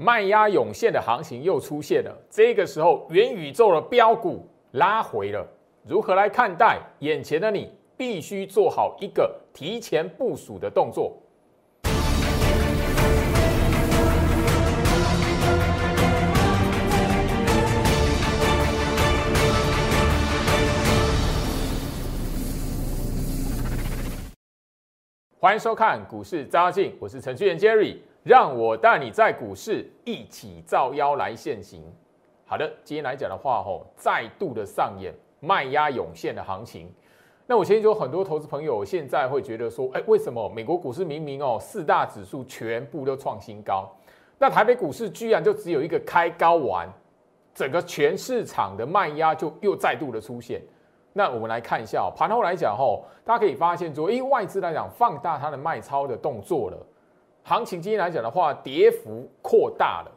卖压涌现的行情又出现了，这个时候元宇宙的标股拉回了，如何来看待？眼前的你必须做好一个提前部署的动作。欢迎收看股市扎进，我是程序员 Jerry。让我带你在股市一起造妖来现行。好的，今天来讲的话，吼，再度的上演卖压涌现的行情。那我相信有很多投资朋友现在会觉得说，哎，为什么美国股市明明哦四大指数全部都创新高，那台北股市居然就只有一个开高完，整个全市场的卖压就又再度的出现。那我们来看一下盘后来讲，吼，大家可以发现说，哎，外资来讲放大它的卖超的动作了。行情今天来讲的话，跌幅扩大了，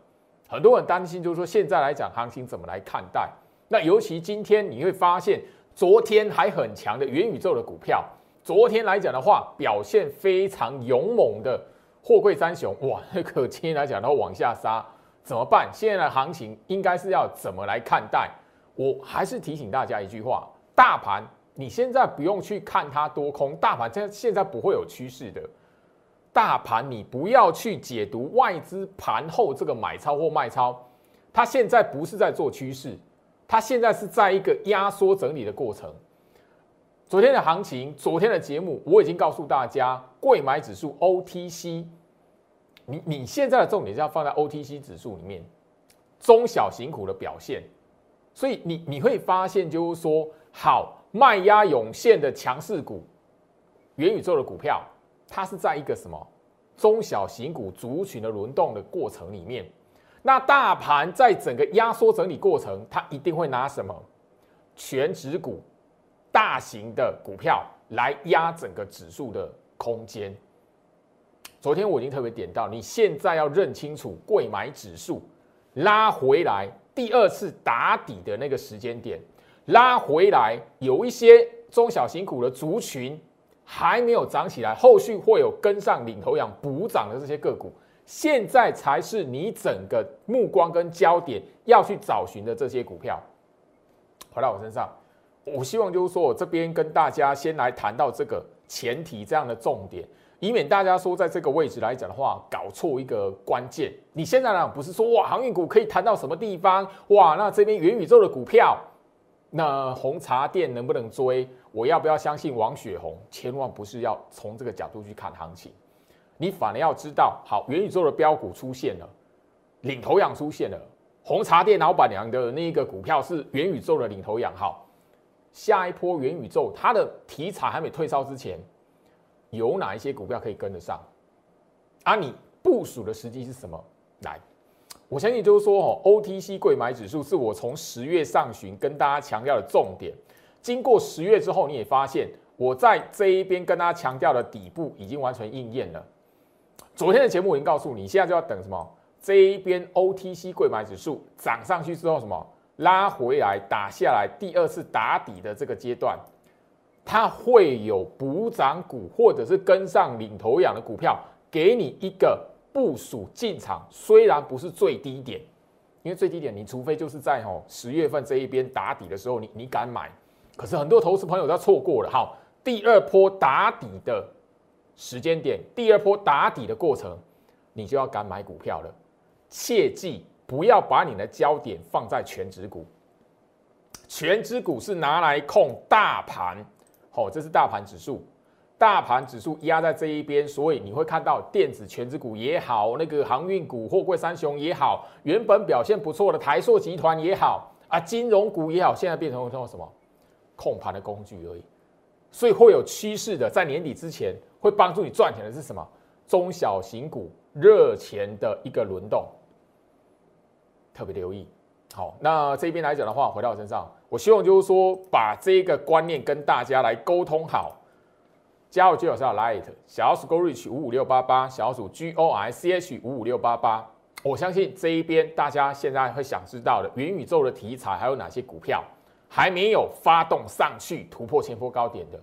很多人担心，就是说现在来讲，行情怎么来看待？那尤其今天你会发现，昨天还很强的元宇宙的股票，昨天来讲的话，表现非常勇猛的货柜三雄，哇，那个今天来讲的话往下杀，怎么办？现在的行情应该是要怎么来看待？我还是提醒大家一句话：大盘你现在不用去看它多空，大盘现现在不会有趋势的。大盘，你不要去解读外资盘后这个买超或卖超，它现在不是在做趋势，它现在是在一个压缩整理的过程。昨天的行情，昨天的节目，我已经告诉大家，贵买指数 OTC，你你现在的重点是要放在 OTC 指数里面，中小型股的表现。所以你你会发现，就是说，好卖压涌现的强势股，元宇宙的股票。它是在一个什么中小型股族群的轮动的过程里面，那大盘在整个压缩整理过程，它一定会拿什么全指股、大型的股票来压整个指数的空间。昨天我已经特别点到，你现在要认清楚贵买指数拉回来第二次打底的那个时间点，拉回来有一些中小型股的族群。还没有涨起来，后续会有跟上领头羊补涨的这些个股，现在才是你整个目光跟焦点要去找寻的这些股票。回到我身上，我希望就是说我这边跟大家先来谈到这个前提这样的重点，以免大家说在这个位置来讲的话搞错一个关键。你现在呢不是说哇航运股可以谈到什么地方哇？那这边元宇宙的股票。那红茶店能不能追？我要不要相信王雪红？千万不是要从这个角度去看行情，你反而要知道，好，元宇宙的标股出现了，领头羊出现了，红茶店老板娘的那个股票是元宇宙的领头羊。好，下一波元宇宙它的题材还没退烧之前，有哪一些股票可以跟得上？啊，你部署的时机是什么？来。我相信就是说，哦，OTC 贵买指数是我从十月上旬跟大家强调的重点。经过十月之后，你也发现我在这一边跟大家强调的底部已经完全应验了。昨天的节目我已经告诉你，现在就要等什么？这一边 OTC 贵买指数涨上去之后，什么拉回来打下来，第二次打底的这个阶段，它会有补涨股或者是跟上领头羊的股票，给你一个。部署进场虽然不是最低点，因为最低点你除非就是在吼十月份这一边打底的时候，你你敢买，可是很多投资朋友都错过了。好，第二波打底的时间点，第二波打底的过程，你就要敢买股票了。切记不要把你的焦点放在全指股，全指股是拿来控大盘，好，这是大盘指数。大盘指数压在这一边，所以你会看到电子全指股也好，那个航运股、货柜三雄也好，原本表现不错的台塑集团也好啊，金融股也好，现在变成成什么控盘的工具而已。所以会有趋势的，在年底之前会帮助你赚钱的是什么？中小型股热钱的一个轮动，特别留意。好，那这边来讲的话，回到我身上，我希望就是说把这个观念跟大家来沟通好。加入 G 老师的 Light 小鼠 Go Reach 五五六八八小鼠 G O I C H 五五六八八，我相信这一边大家现在会想知道的元宇宙的题材还有哪些股票还没有发动上去突破前波高点的，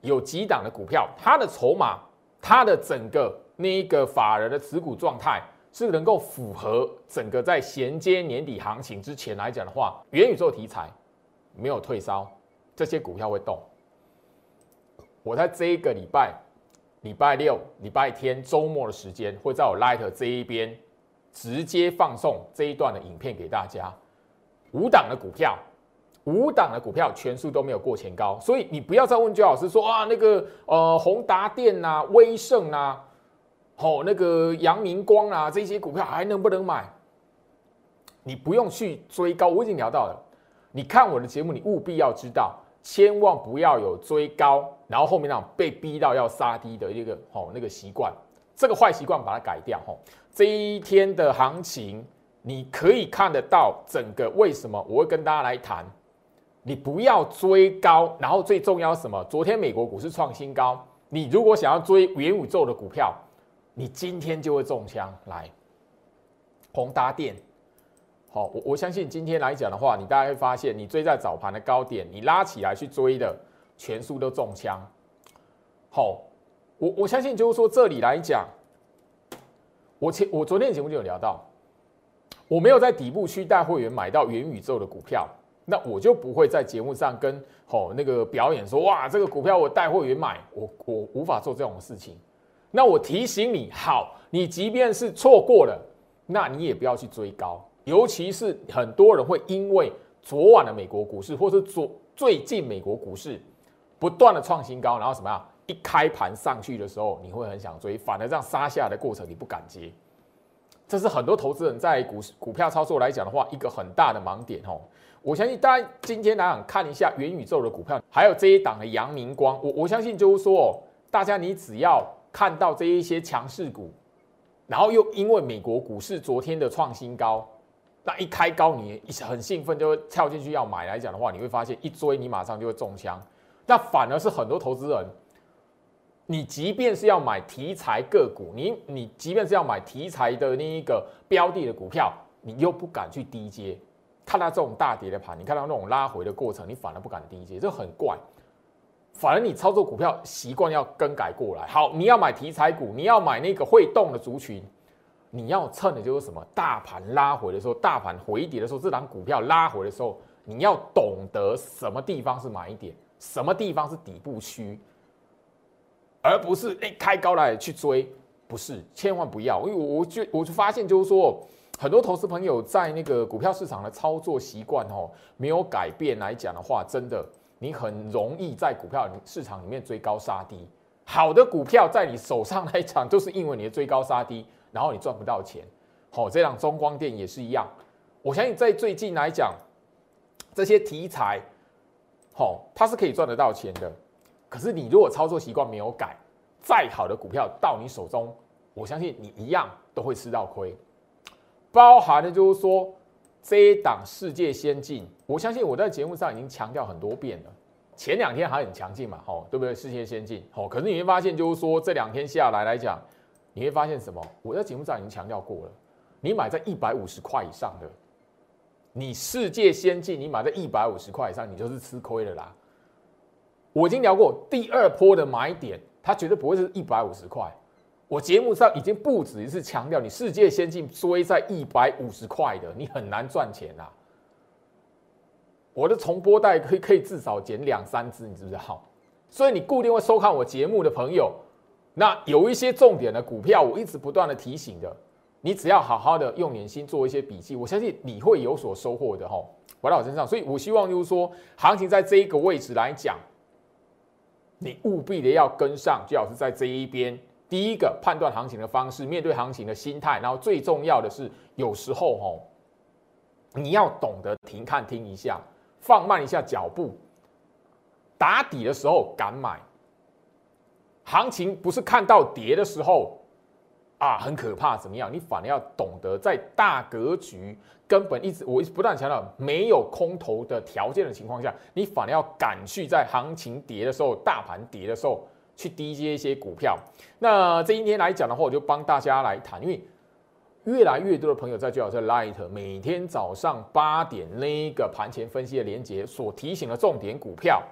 有几档的股票，它的筹码、它的整个那一个法人的持股状态是能够符合整个在衔接年底行情之前来讲的话，元宇宙题材没有退烧，这些股票会动。我在这一个礼拜，礼拜六、礼拜天、周末的时间，会在我 Light 这一边直接放送这一段的影片给大家。五档的股票，五档的股票全数都没有过前高，所以你不要再问周老师说啊，那个呃宏达电呐、威盛呐。哦，那个阳明光啊，这些股票还能不能买？你不用去追高，我已经聊到了。你看我的节目，你务必要知道，千万不要有追高，然后后面那种被逼到要杀低的一个哦那个习惯，这个坏习惯把它改掉。吼，这一天的行情，你可以看得到整个为什么我会跟大家来谈，你不要追高，然后最重要什么？昨天美国股市创新高，你如果想要追元宇宙的股票。你今天就会中枪来，宏达电，好，我我相信今天来讲的话，你大家会发现，你追在早盘的高点，你拉起来去追的，全数都中枪。好，我我相信就是说这里来讲，我前我昨天节目就有聊到，我没有在底部区带会员买到元宇宙的股票，那我就不会在节目上跟好那个表演说，哇，这个股票我带会员买，我我无法做这种事情。那我提醒你，好，你即便是错过了，那你也不要去追高，尤其是很多人会因为昨晚的美国股市，或是昨最近美国股市不断的创新高，然后什么样，一开盘上去的时候，你会很想追，反而这样杀下的过程你不敢接，这是很多投资人在股股票操作来讲的话，一个很大的盲点哦。我相信大家今天来讲看一下元宇宙的股票，还有这一档的阳明光，我我相信就是说，大家你只要。看到这一些强势股，然后又因为美国股市昨天的创新高，那一开高你很兴奋就会跳进去要买来讲的话，你会发现一追你马上就会中枪。那反而是很多投资人，你即便是要买题材个股，你你即便是要买题材的那一个标的的股票，你又不敢去低接。看到这种大跌的盘，你看到那种拉回的过程，你反而不敢低接，这很怪。反而你操作股票习惯要更改过来。好，你要买题材股，你要买那个会动的族群，你要趁的就是什么？大盘拉回的时候，大盘回跌的时候，这档股票拉回的时候，你要懂得什么地方是买点，什么地方是底部区，而不是哎开高来去追，不是，千万不要。因为我就我就发现就是说，很多投资朋友在那个股票市场的操作习惯哦，没有改变来讲的话，真的。你很容易在股票市场里面追高杀低，好的股票在你手上来讲，就是因为你的追高杀低，然后你赚不到钱。好，这样中光电也是一样。我相信在最近来讲，这些题材，好，它是可以赚得到钱的。可是你如果操作习惯没有改，再好的股票到你手中，我相信你一样都会吃到亏。包含的就是说。这一档世界先进，我相信我在节目上已经强调很多遍了。前两天还很强劲嘛，吼，对不对？世界先进，吼，可是你会发现，就是说这两天下来来讲，你会发现什么？我在节目上已经强调过了，你买在一百五十块以上的，你世界先进，你买在一百五十块以上，你就是吃亏了啦。我已经聊过第二波的买点，它绝对不会是一百五十块。我节目上已经不止一次强调，你世界先进追在一百五十块的，你很难赚钱呐。我的重播带可以可以至少减两三只，你知不知道？所以你固定会收看我节目的朋友，那有一些重点的股票，我一直不断的提醒的，你只要好好的用点心做一些笔记，我相信你会有所收获的哈。回到我身上，所以我希望就是说，行情在这一个位置来讲，你务必的要跟上，最好是在这一边。第一个判断行情的方式，面对行情的心态，然后最重要的是，有时候哦，你要懂得停看听一下，放慢一下脚步，打底的时候敢买。行情不是看到跌的时候啊，很可怕怎么样？你反而要懂得在大格局根本一直我一直不断强调没有空头的条件的情况下，你反而要敢去在行情跌的时候，大盘跌的时候。去低接一些股票，那这一天来讲的话，我就帮大家来谈，因为越来越多的朋友在最好在 Light 每天早上八点那个盘前分析的连接所提醒的重点股票，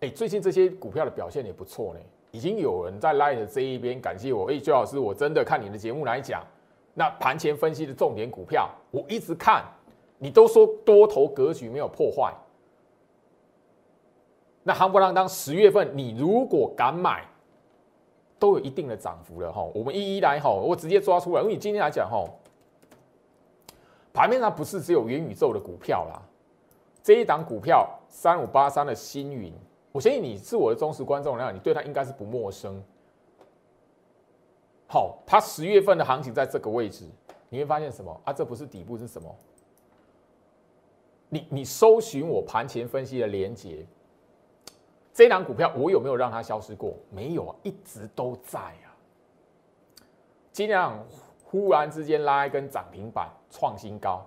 哎，最近这些股票的表现也不错呢。已经有人在 Light 这一边感谢我，哎，周老师，我真的看你的节目来讲，那盘前分析的重点股票，我一直看，你都说多头格局没有破坏，那夯不啷当十月份你如果敢买，都有一定的涨幅了哈。我们一一来哈，我直接抓出来，因为你今天来讲哈，盘面上不是只有元宇宙的股票啦，这一档股票三五八三的星云。我相信你是我的忠实观众，那你对他应该是不陌生。好，它十月份的行情在这个位置，你会发现什么啊？这不是底部是什么？你你搜寻我盘前分析的连接，这档股票我有没有让它消失过？没有啊，一直都在啊。今天忽然之间拉一根涨停板，创新高。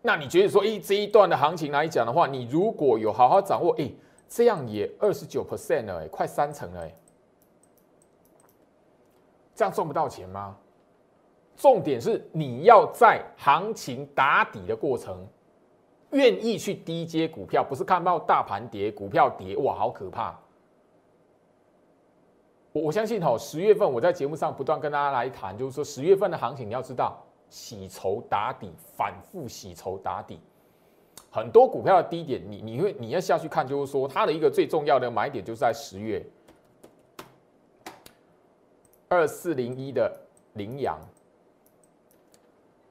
那你觉得说，哎，这一段的行情来讲的话，你如果有好好掌握，哎，这样也二十九 percent 了，哎，快三成了，哎，这样赚不到钱吗？重点是你要在行情打底的过程，愿意去低接股票，不是看到大盘跌，股票跌，哇，好可怕！我我相信哈，十月份我在节目上不断跟大家来谈，就是说十月份的行情，你要知道。洗筹打底，反复洗筹打底，很多股票的低点，你你会你要下去看，就是说它的一个最重要的买点就是在十月二四零一的羚羊。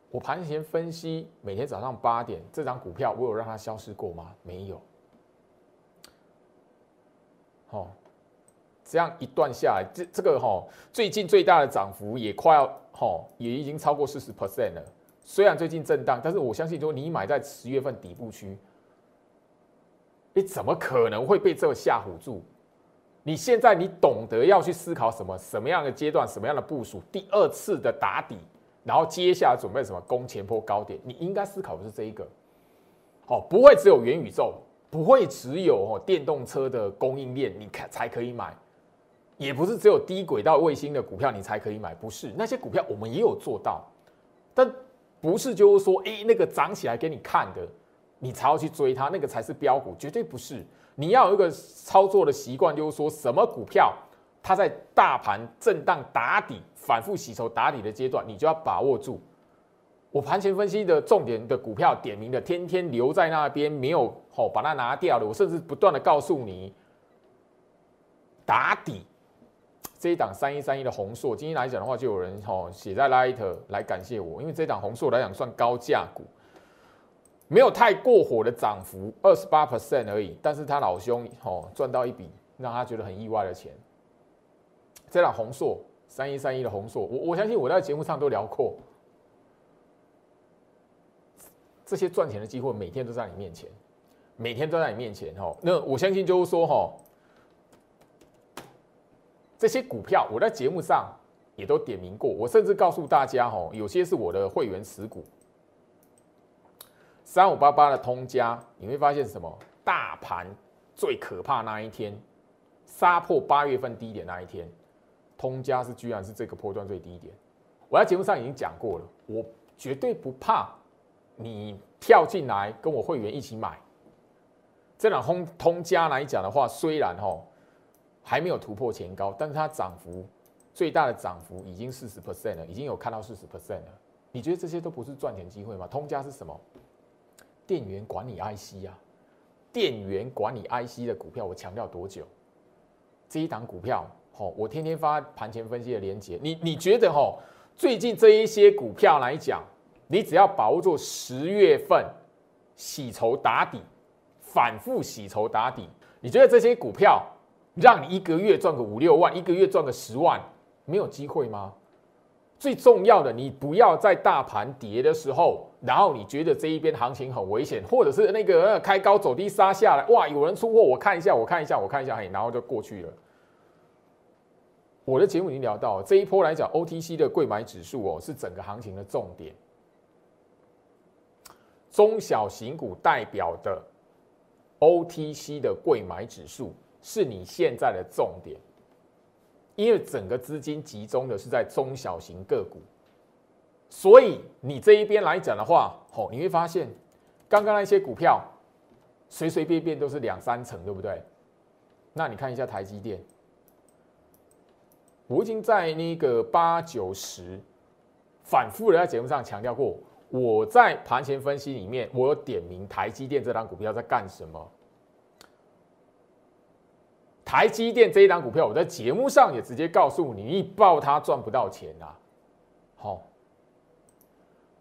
我盘前分析，每天早上八点，这张股票我有让它消失过吗？没有。好。这样一段下来，这这个哈，最近最大的涨幅也快要哈，也已经超过四十 percent 了。虽然最近震荡，但是我相信说你买在十月份底部区，你怎么可能会被这个吓唬住？你现在你懂得要去思考什么什么样的阶段，什么样的部署，第二次的打底，然后接下来准备什么攻前坡高点，你应该思考的是这一个。哦，不会只有元宇宙，不会只有哦电动车的供应链，你看才可以买。也不是只有低轨道卫星的股票你才可以买，不是那些股票我们也有做到，但不是就是说，哎，那个涨起来给你看的，你才要去追它，那个才是标股，绝对不是。你要有一个操作的习惯，就是说什么股票它在大盘震荡打底、反复洗筹打底的阶段，你就要把握住。我盘前分析的重点的股票点名的，天天留在那边没有哦把它拿掉的，我甚至不断的告诉你打底。这一档三一三一的红硕，今天来讲的话，就有人吼写在 Light 来感谢我，因为这档红硕来讲算高价股，没有太过火的涨幅，二十八 percent 而已，但是他老兄吼赚到一笔让他觉得很意外的钱。这档红硕三一三一的红硕，我我相信我在节目上都聊过，这些赚钱的机会每天都在你面前，每天都在你面前吼，那我相信就是说吼。这些股票我在节目上也都点名过，我甚至告诉大家，哦，有些是我的会员持股。三五八八的通家，你会发现什么？大盘最可怕那一天，杀破八月份低点那一天，通家是居然是这个波段最低点。我在节目上已经讲过了，我绝对不怕你跳进来跟我会员一起买。这两通通家来讲的话，虽然哦。还没有突破前高，但是它涨幅最大的涨幅已经四十 percent 了，已经有看到四十 percent 了。你觉得这些都不是赚钱机会吗？通家是什么？电源管理 IC 啊，电源管理 IC 的股票，我强调多久？这一档股票，吼，我天天发盘前分析的连接。你你觉得，吼，最近这一些股票来讲，你只要把握住十月份洗筹打底，反复洗筹打底，你觉得这些股票？让你一个月赚个五六万，一个月赚个十万，没有机会吗？最重要的，你不要在大盘跌的时候，然后你觉得这一边行情很危险，或者是那个开高走低杀下来，哇，有人出货，我看一下，我看一下，我看一下，嘿，然后就过去了。我的节目已经聊到这一波来讲，OTC 的贵买指数哦，是整个行情的重点，中小型股代表的 OTC 的贵买指数。是你现在的重点，因为整个资金集中的是在中小型个股，所以你这一边来讲的话，哦，你会发现刚刚那些股票随随便便都是两三成，对不对？那你看一下台积电，我已经在那个八九十反复的在节目上强调过，我在盘前分析里面，我有点名台积电这张股票在干什么。台积电这一档股票，我在节目上也直接告诉你，一报它赚不到钱啊。好，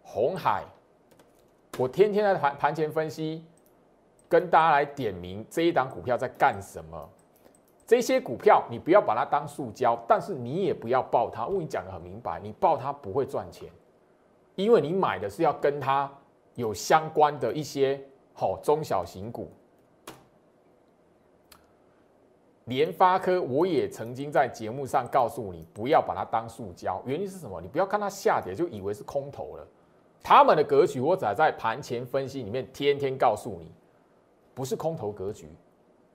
红海，我天天在盘盘前分析，跟大家来点名这一档股票在干什么。这些股票你不要把它当塑胶，但是你也不要爆它。我跟你讲的很明白，你爆它不会赚钱，因为你买的是要跟它有相关的一些好中小型股。联发科，我也曾经在节目上告诉你，不要把它当塑胶。原因是什么？你不要看它下跌就以为是空头了。他们的格局，我只在盘前分析里面天天告诉你，不是空头格局。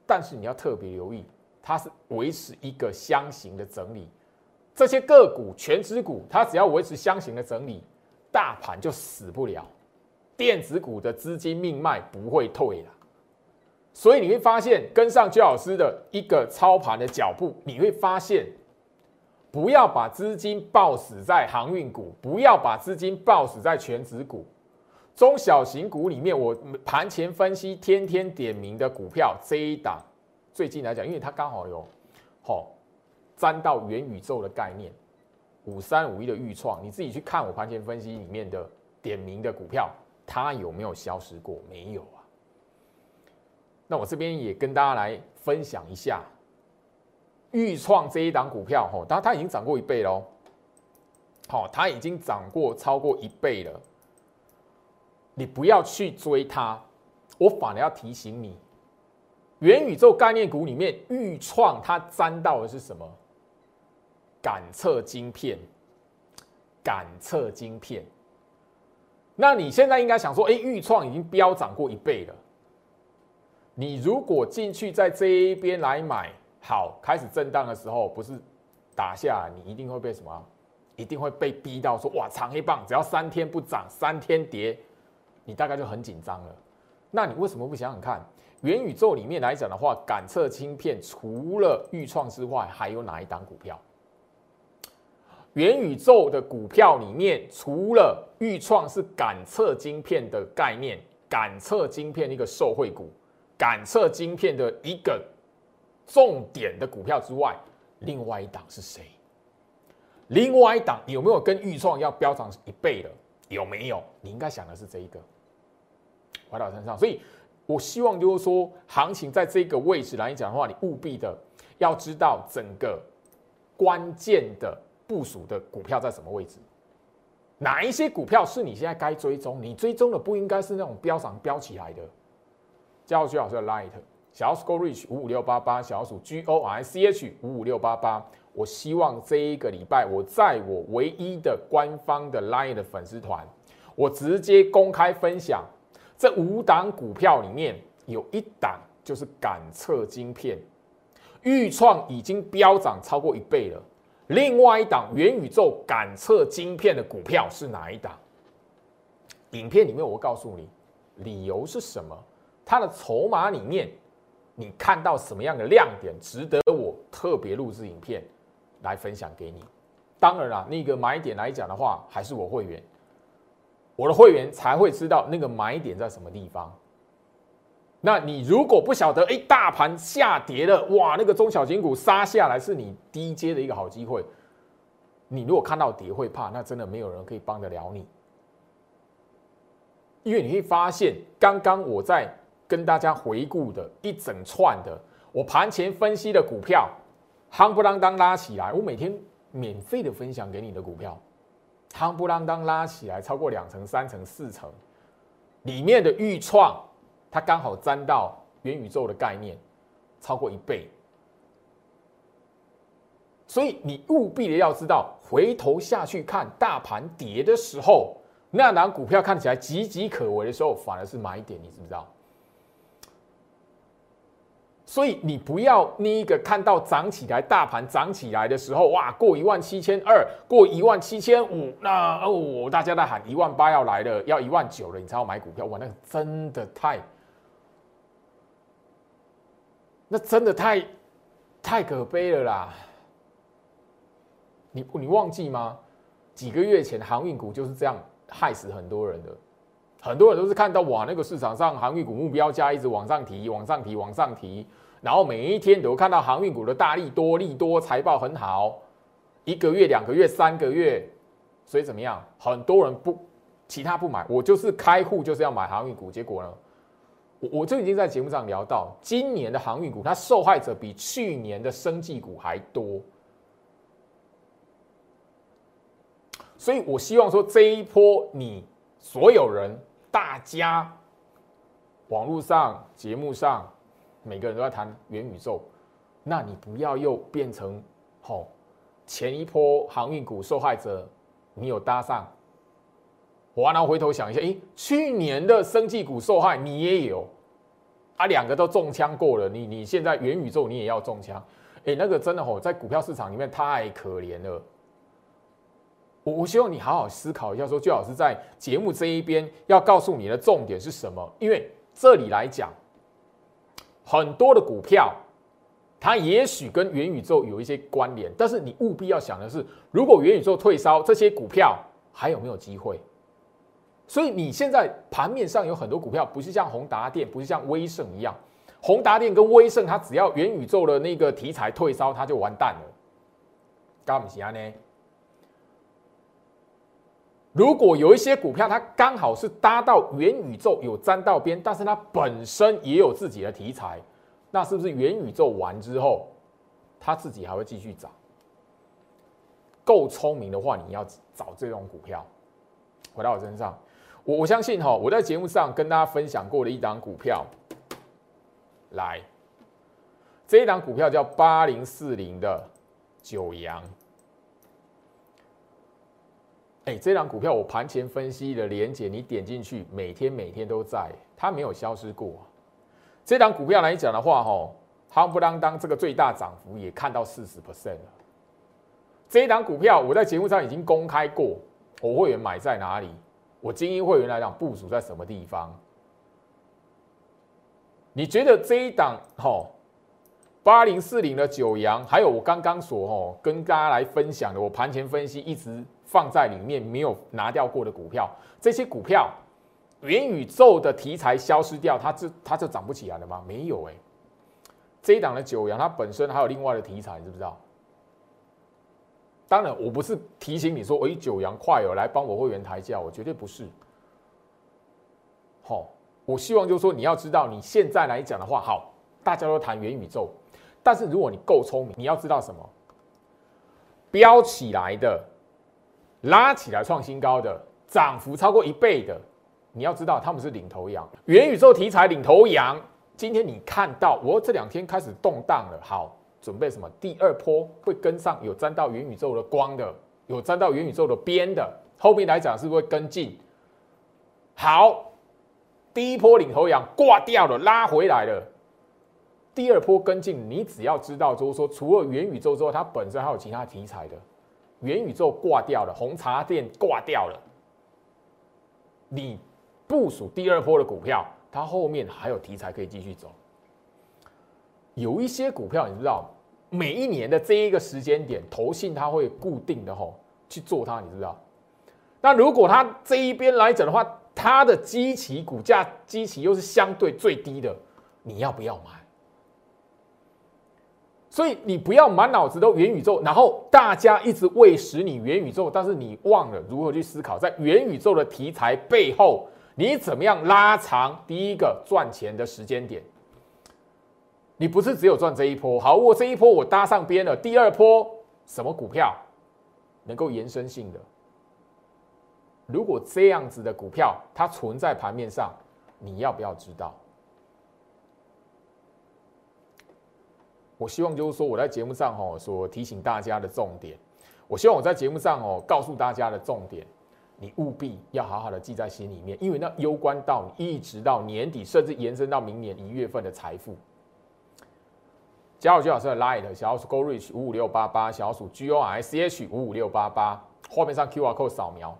但是你要特别留意。它是维持一个箱型的整理，这些个股全指股，它只要维持箱型的整理，大盘就死不了，电子股的资金命脉不会退了。所以你会发现，跟上周老师的一个操盘的脚步，你会发现，不要把资金抱死在航运股，不要把资金抱死在全指股，中小型股里面，我盘前分析天天点名的股票这一档。最近来讲，因为它刚好有，好沾到元宇宙的概念，五三五一的预创，你自己去看我盘前分析里面的点名的股票，它有没有消失过？没有啊。那我这边也跟大家来分享一下，预创这一档股票，吼，当然它已经涨过一倍喽，好，它已经涨过超过一倍了，你不要去追它，我反而要提醒你。元宇宙概念股里面，预创它沾到的是什么？感测晶片，感测晶片。那你现在应该想说，哎，预创已经飙涨过一倍了。你如果进去在这一边来买，好，开始震荡的时候，不是打下，你一定会被什么？一定会被逼到说，哇，长黑棒，只要三天不涨，三天跌，你大概就很紧张了。那你为什么不想想看？元宇宙里面来讲的话，感测芯片除了预创之外，还有哪一档股票？元宇宙的股票里面，除了预创是感测晶片的概念，感测晶片一个受惠股，感测晶片的一个重点的股票之外，另外一档是谁？另外一档有没有跟预创要飙涨一倍了？有没有？你应该想的是这一个，回到身上，所以。我希望就是说，行情在这个位置来讲的话，你务必的要知道整个关键的部署的股票在什么位置，哪一些股票是你现在该追踪？你追踪的不应该是那种飙涨飙起来的。加入徐老师的 Light 小鼠 Go Reach 五五六八八，小鼠 G O R C H 五五六八八。我希望这一个礼拜，我在我唯一的官方的 LINE 的粉丝团，我直接公开分享。这五档股票里面有一档就是感测晶片，预创已经飙涨超过一倍了。另外一档元宇宙感测晶片的股票是哪一档？影片里面我告诉你，理由是什么？它的筹码里面你看到什么样的亮点，值得我特别录制影片来分享给你？当然了，那个买点来讲的话，还是我会员。我的会员才会知道那个买点在什么地方。那你如果不晓得，哎，大盘下跌了，哇，那个中小型股杀下来是你低阶的一个好机会。你如果看到跌会怕，那真的没有人可以帮得了你。因为你会发现，刚刚我在跟大家回顾的一整串的我盘前分析的股票，夯不啷当拉起来，我每天免费的分享给你的股票。夯不啷当拉起来超过两成、三成、四成，里面的预创，它刚好沾到元宇宙的概念，超过一倍。所以你务必的要知道，回头下去看大盘跌的时候，那档股票看起来岌岌可危的时候，反而是买点，你知不知道？所以你不要那个看到涨起来，大盘涨起来的时候，哇，过一万七千二，过一万七千五，那哦，大家在喊一万八要来了，要一万九了，你才要买股票，哇，那个真的太，那真的太太可悲了啦！你你忘记吗？几个月前航运股就是这样害死很多人的，很多人都是看到哇，那个市场上航运股目标价一直往上提，往上提，往上提，然后每一天都看到航运股的大利多，利多财报很好，一个月、两个月、三个月，所以怎么样？很多人不其他不买，我就是开户就是要买航运股，结果呢，我我就已经在节目上聊到，今年的航运股它受害者比去年的生技股还多。所以，我希望说这一波，你所有人、大家，网络上、节目上，每个人都在谈元宇宙，那你不要又变成吼前一波航运股受害者，你有搭上，我然后回头想一下，诶，去年的生技股受害，你也有，啊，两个都中枪过了，你你现在元宇宙你也要中枪，诶，那个真的吼，在股票市场里面太可怜了。我我希望你好好思考一下，说最好是在节目这一边要告诉你的重点是什么？因为这里来讲，很多的股票，它也许跟元宇宙有一些关联，但是你务必要想的是，如果元宇宙退烧，这些股票还有没有机会？所以你现在盘面上有很多股票，不是像宏达电，不是像威盛一样，宏达电跟威盛，它只要元宇宙的那个题材退烧，它就完蛋了。干不起啊呢？如果有一些股票，它刚好是搭到元宇宙有沾到边，但是它本身也有自己的题材，那是不是元宇宙完之后，它自己还会继续涨？够聪明的话，你要找这种股票。回到我身上，我我相信哈，我在节目上跟大家分享过的一档股票，来，这一档股票叫八零四零的九阳。这张股票我盘前分析的连接，你点进去，每天每天都在，它没有消失过。这张股票来讲的话，哈，夯不啷当，这个最大涨幅也看到四十 percent 了。这一档股票我在节目上已经公开过，我会员买在哪里？我精英会员来讲部署在什么地方？你觉得这一档哈八零四零的九阳，还有我刚刚所哈跟大家来分享的，我盘前分析一直。放在里面没有拿掉过的股票，这些股票元宇宙的题材消失掉，它就它就涨不起来了吗？没有哎，这一档的九阳它本身还有另外的题材，知不知道？当然，我不是提醒你说，哎，九阳快有来帮我会员抬价，我绝对不是。好，我希望就是说，你要知道，你现在来讲的话，好，大家都谈元宇宙，但是如果你够聪明，你要知道什么？飙起来的。拉起来创新高的，涨幅超过一倍的，你要知道他们是领头羊，元宇宙题材领头羊。今天你看到我这两天开始动荡了，好，准备什么？第二波会跟上有沾到元宇宙的光的，有沾到元宇宙的边的，后面来讲是不是会跟进？好，第一波领头羊挂掉了，拉回来了。第二波跟进，你只要知道，就是说除了元宇宙之后，它本身还有其他题材的。元宇宙挂掉了，红茶店挂掉了，你部署第二波的股票，它后面还有题材可以继续走。有一些股票你知道，每一年的这一个时间点，投信它会固定的吼去做它，你知道？那如果它这一边来讲的话，它的基期股价基期又是相对最低的，你要不要买？所以你不要满脑子都元宇宙，然后大家一直喂食你元宇宙，但是你忘了如何去思考，在元宇宙的题材背后，你怎么样拉长第一个赚钱的时间点？你不是只有赚这一波，好，我这一波我搭上边了，第二波什么股票能够延伸性的？如果这样子的股票它存在盘面上，你要不要知道？我希望就是说，我在节目上哦所提醒大家的重点，我希望我在节目上哦告诉大家的重点，你务必要好好的记在心里面，因为那攸关到你一直到年底，甚至延伸到明年一月份的财富。加入最老师的 Light 小鼠 Go Reach 五五六八八，小鼠 G O I C H 五五六八八，画面上 Q R code 扫描，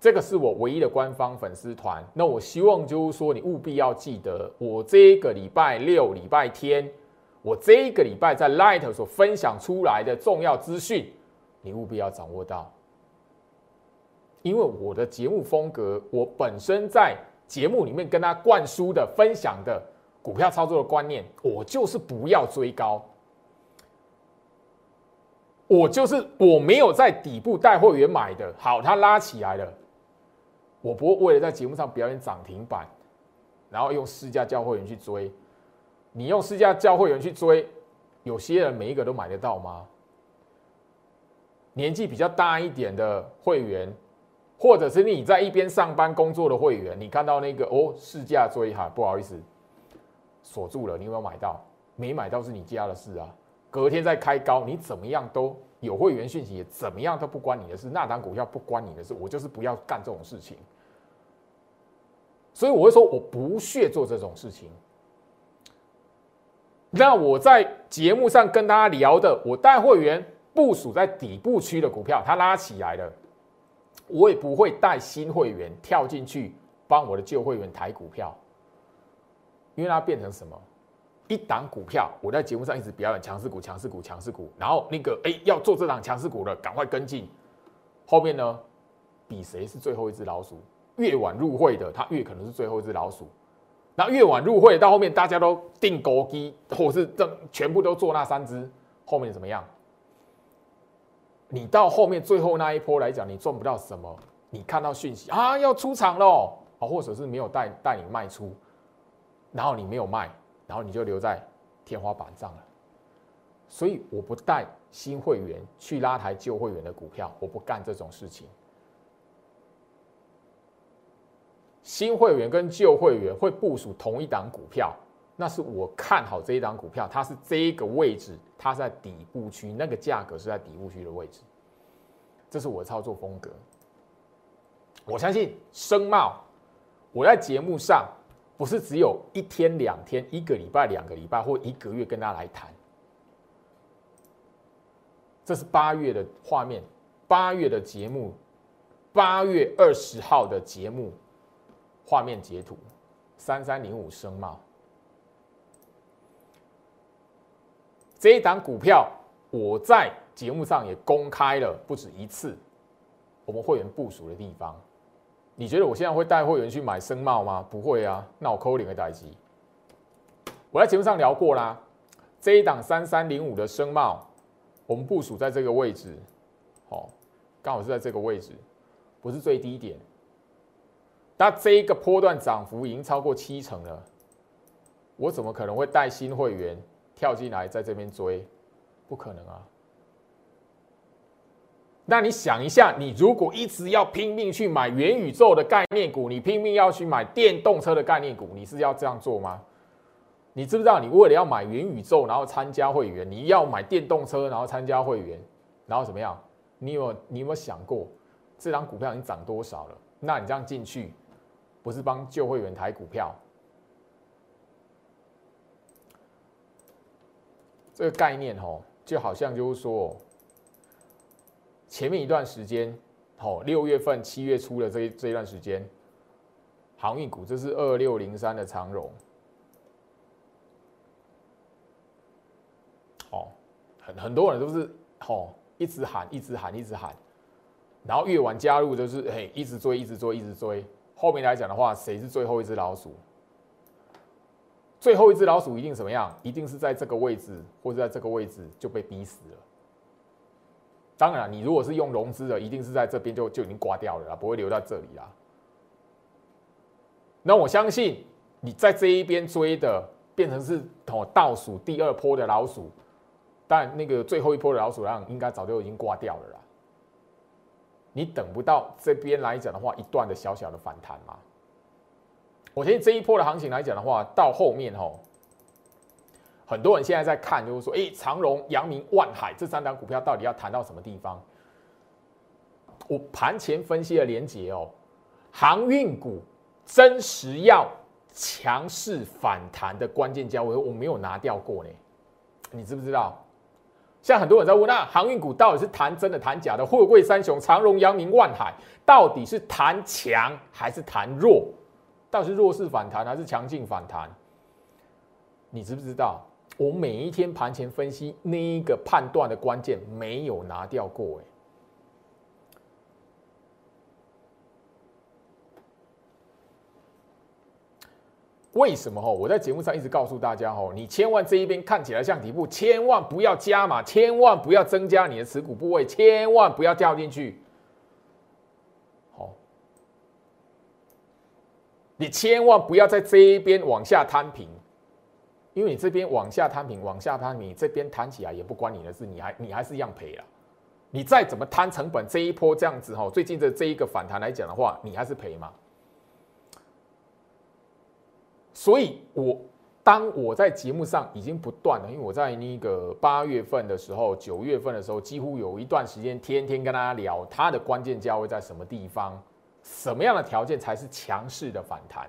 这个是我唯一的官方粉丝团。那我希望就是说，你务必要记得，我这个礼拜六、礼拜天。我这一个礼拜在 Light 所分享出来的重要资讯，你务必要掌握到。因为我的节目风格，我本身在节目里面跟他灌输的、分享的股票操作的观念，我就是不要追高，我就是我没有在底部带会员买的，好，它拉起来了，我不会为了在节目上表演涨停板，然后用市价叫会员去追。你用市价叫会员去追，有些人每一个都买得到吗？年纪比较大一点的会员。或者是你在一边上班工作的会员，你看到那个哦，市价追哈，不好意思，锁住了，你有没有买到？没买到是你家的事啊。隔天再开高，你怎么样都有会员讯息，怎么样都不关你的事。那档股票不关你的事，我就是不要干这种事情。所以我会说，我不屑做这种事情。那我在节目上跟大家聊的，我带会员部署在底部区的股票，它拉起来了。我也不会带新会员跳进去帮我的旧会员抬股票，因为它变成什么？一档股票，我在节目上一直表演强势股、强势股、强势股，然后那个哎要做这档强势股的，赶快跟进。后面呢，比谁是最后一只老鼠？越晚入会的，他越可能是最后一只老鼠。那越晚入会到后面，大家都定高低，或是这全部都做那三只，后面怎么样？你到后面最后那一波来讲，你赚不到什么。你看到讯息啊，要出场喽，啊，或者是没有带带你卖出，然后你没有卖，然后你就留在天花板上了。所以我不带新会员去拉抬旧会员的股票，我不干这种事情。新会员跟旧会员会部署同一档股票。那是我看好这一档股票，它是这一个位置，它在底部区，那个价格是在底部区的位置，这是我的操作风格。我相信声茂，我在节目上不是只有一天、两天、一个礼拜、两个礼拜或一个月跟大家来谈。这是八月的画面，八月的节目，八月二十号的节目画面截图，三三零五声貌。这一档股票，我在节目上也公开了不止一次，我们会员部署的地方。你觉得我现在会带会员去买声茂吗？不会啊，那我扣零个代机。我在节目上聊过啦，这一档三三零五的声貌，我们部署在这个位置，好，刚好是在这个位置，不是最低点。那这一个波段涨幅已经超过七成了，我怎么可能会带新会员？跳进来在这边追，不可能啊！那你想一下，你如果一直要拼命去买元宇宙的概念股，你拼命要去买电动车的概念股，你是要这样做吗？你知不知道，你为了要买元宇宙，然后参加会员，你要买电动车，然后参加会员，然后怎么样？你有你有没有想过，这张股票已经涨多少了？那你这样进去，不是帮旧会员抬股票？这个概念哦，就好像就是说，前面一段时间，哦，六月份、七月初的这一这一段时间，航运股，这是二六零三的长荣，哦，很很多人都是哦，一直喊，一直喊，一直喊，然后越晚加入，就是嘿，一直追，一直追，一直追，后面来讲的话，谁是最后一只老鼠？最后一只老鼠一定怎么样？一定是在这个位置，或者在这个位置就被逼死了。当然，你如果是用融资的，一定是在这边就就已经挂掉了啦，不会留在这里啦。那我相信你在这一边追的，变成是哦倒数第二波的老鼠，但那个最后一波的老鼠量应该早就已经挂掉了啦。你等不到这边来讲的话，一段的小小的反弹嘛。我相信这一波的行情来讲的话，到后面吼，很多人现在在看，就是说，哎，长荣、阳明、万海这三档股票到底要谈到什么地方？我盘前分析的连接哦，航运股真实要强势反弹的关键价位，我没有拿掉过呢。你知不知道？像很多人在问，那航运股到底是谈真的谈假的？货柜三雄长荣、阳明、万海到底是谈强还是谈弱？到底是弱势反弹还是强劲反弹？你知不知道？我每一天盘前分析那一个判断的关键没有拿掉过，哎。为什么哈？我在节目上一直告诉大家哈，你千万这一边看起来像底部，千万不要加码，千万不要增加你的持股部位，千万不要掉进去。好，你千万不要在这一边往下摊平，因为你这边往下摊平，往下摊，你这边摊起来也不关你的事，你还你还是一样赔了。你再怎么摊成本，这一波这样子哈，最近的这一个反弹来讲的话，你还是赔嘛。所以，我当我在节目上已经不断了，因为我在那个八月份的时候、九月份的时候，几乎有一段时间天天跟大家聊它的关键价位在什么地方，什么样的条件才是强势的反弹。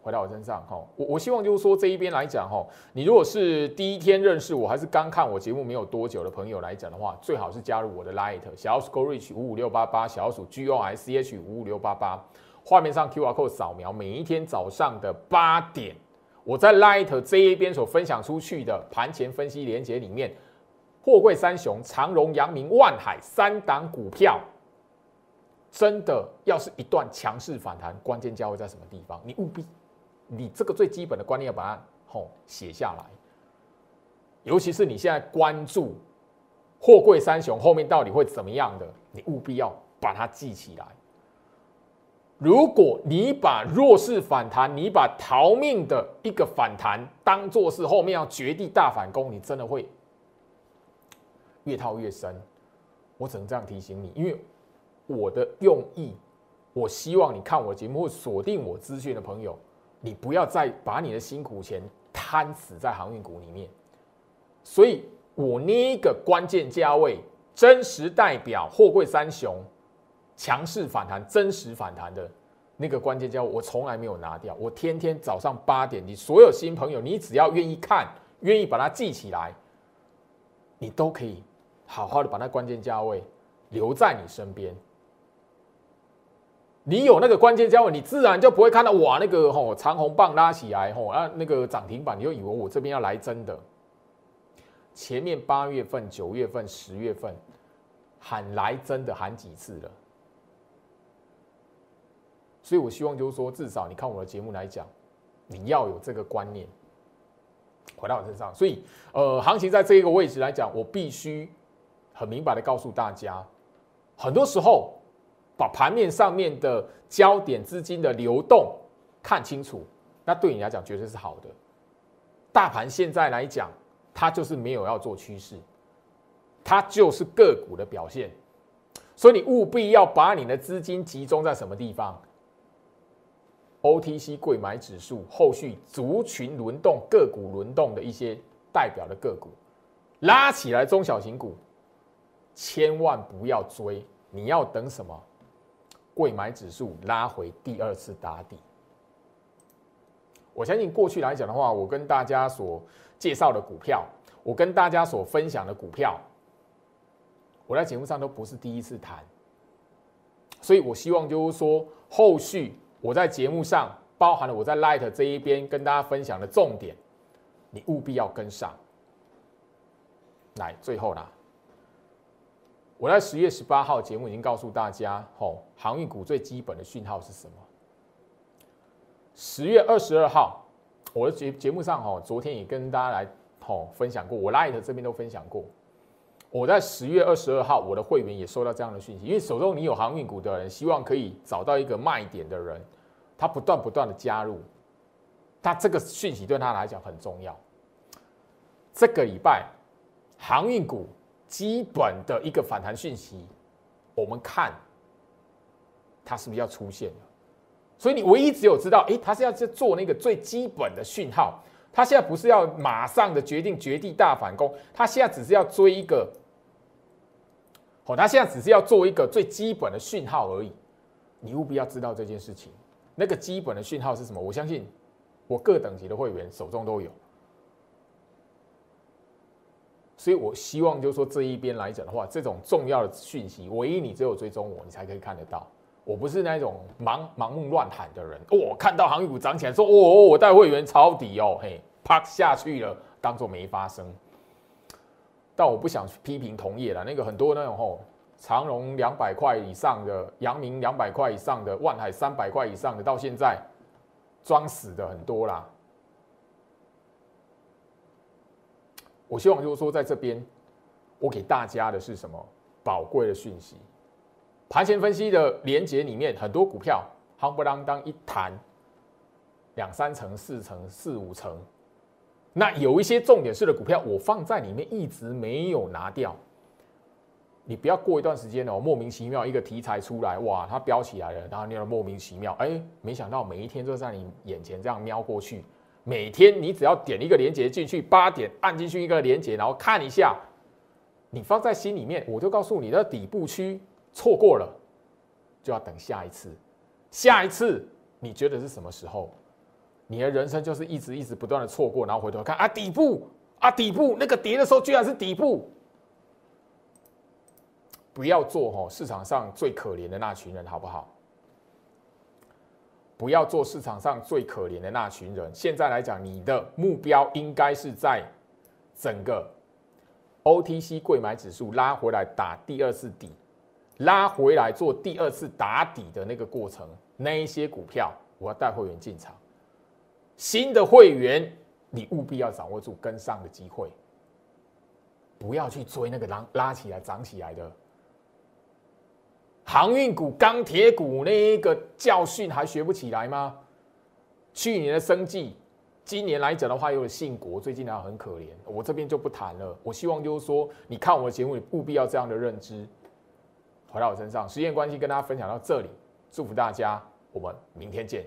回到我身上，哈，我我希望就是说这一边来讲，哈，你如果是第一天认识我，还是刚看我节目没有多久的朋友来讲的话，最好是加入我的 Light 小鼠 Go Reach 五五六八八，小鼠 gosh 五五六八八。画面上 Q R code 扫描，每一天早上的八点，我在 Light 这一边所分享出去的盘前分析连接里面，货柜三雄长荣、阳明、万海三档股票，真的要是一段强势反弹，关键价位在什么地方？你务必，你这个最基本的观念要把它吼写下来，尤其是你现在关注货柜三雄后面到底会怎么样的，你务必要把它记起来。如果你把弱势反弹，你把逃命的一个反弹当做是后面要绝地大反攻，你真的会越套越深。我只能这样提醒你，因为我的用意，我希望你看我节目或锁定我资讯的朋友，你不要再把你的辛苦钱摊死在航运股里面。所以我那个关键价位，真实代表货柜三雄。强势反弹、真实反弹的那个关键叫我从来没有拿掉。我天天早上八点，你所有新朋友，你只要愿意看、愿意把它记起来，你都可以好好的把那关键价位留在你身边。你有那个关键价位，你自然就不会看到哇那个吼长红棒拉起来吼啊那个涨停板，你就以为我这边要来真的。前面八月份、九月份、十月份喊来真的喊几次了？所以，我希望就是说，至少你看我的节目来讲，你要有这个观念回到我身上。所以，呃，行情在这一个位置来讲，我必须很明白的告诉大家，很多时候把盘面上面的焦点资金的流动看清楚，那对你来讲绝对是好的。大盘现在来讲，它就是没有要做趋势，它就是个股的表现。所以，你务必要把你的资金集中在什么地方？OTC 贵买指数后续族群轮动、个股轮动的一些代表的个股拉起来，中小型股千万不要追，你要等什么？贵买指数拉回第二次打底。我相信过去来讲的话，我跟大家所介绍的股票，我跟大家所分享的股票，我在节目上都不是第一次谈，所以我希望就是说后续。我在节目上包含了我在 Light 这一边跟大家分享的重点，你务必要跟上。来，最后啦，我在十月十八号节目已经告诉大家，吼，航运股最基本的讯号是什么？十月二十二号，我的节节目上，吼，昨天也跟大家来，吼，分享过，我 Light 这边都分享过。我在十月二十二号，我的会员也收到这样的讯息，因为手中你有航运股的人，希望可以找到一个卖点的人，他不断不断的加入，他这个讯息对他来讲很重要。这个礼拜航运股基本的一个反弹讯息，我们看它是不是要出现了？所以你唯一只有知道，诶，他是要去做那个最基本的讯号，他现在不是要马上的决定绝地大反攻，他现在只是要追一个。好，他现在只是要做一个最基本的讯号而已，你务必要知道这件事情。那个基本的讯号是什么？我相信我各等级的会员手中都有，所以我希望就是说这一边来讲的话，这种重要的讯息，唯一你只有追踪我，你才可以看得到。我不是那种盲盲目乱喊的人。我看到航运股涨起来，说哦，我带会员抄底哦，嘿，啪下去了，当做没发生。但我不想批评同业了，那个很多那种吼，长荣两百块以上的，阳明两百块以上的，万海三百块以上的，到现在装死的很多啦。我希望就是说，在这边，我给大家的是什么宝贵的讯息？盘前分析的连接里面，很多股票夯不啷当一弹，两三成、四成、四五成。那有一些重点式的股票，我放在里面一直没有拿掉。你不要过一段时间哦，莫名其妙一个题材出来，哇，它飙起来了，然后你又莫名其妙，哎，没想到每一天都在你眼前这样瞄过去。每天你只要点一个连接进去，八点按进去一个连接，然后看一下，你放在心里面，我就告诉你的底部区错过了，就要等下一次。下一次你觉得是什么时候？你的人生就是一直一直不断的错过，然后回头看啊，底部啊，底部那个跌的时候居然是底部。不要做哦，市场上最可怜的那群人，好不好？不要做市场上最可怜的那群人。现在来讲，你的目标应该是在整个 OTC 贵买指数拉回来打第二次底，拉回来做第二次打底的那个过程，那一些股票我要带会员进场。新的会员，你务必要掌握住跟上的机会，不要去追那个拉拉起来涨起来的航运股、钢铁股那一个教训还学不起来吗？去年的生计，今年来讲的话，又有信国，最近呢很可怜，我这边就不谈了。我希望就是说，你看我的节目，你务必要这样的认知，回到我身上。时间关系，跟大家分享到这里，祝福大家，我们明天见。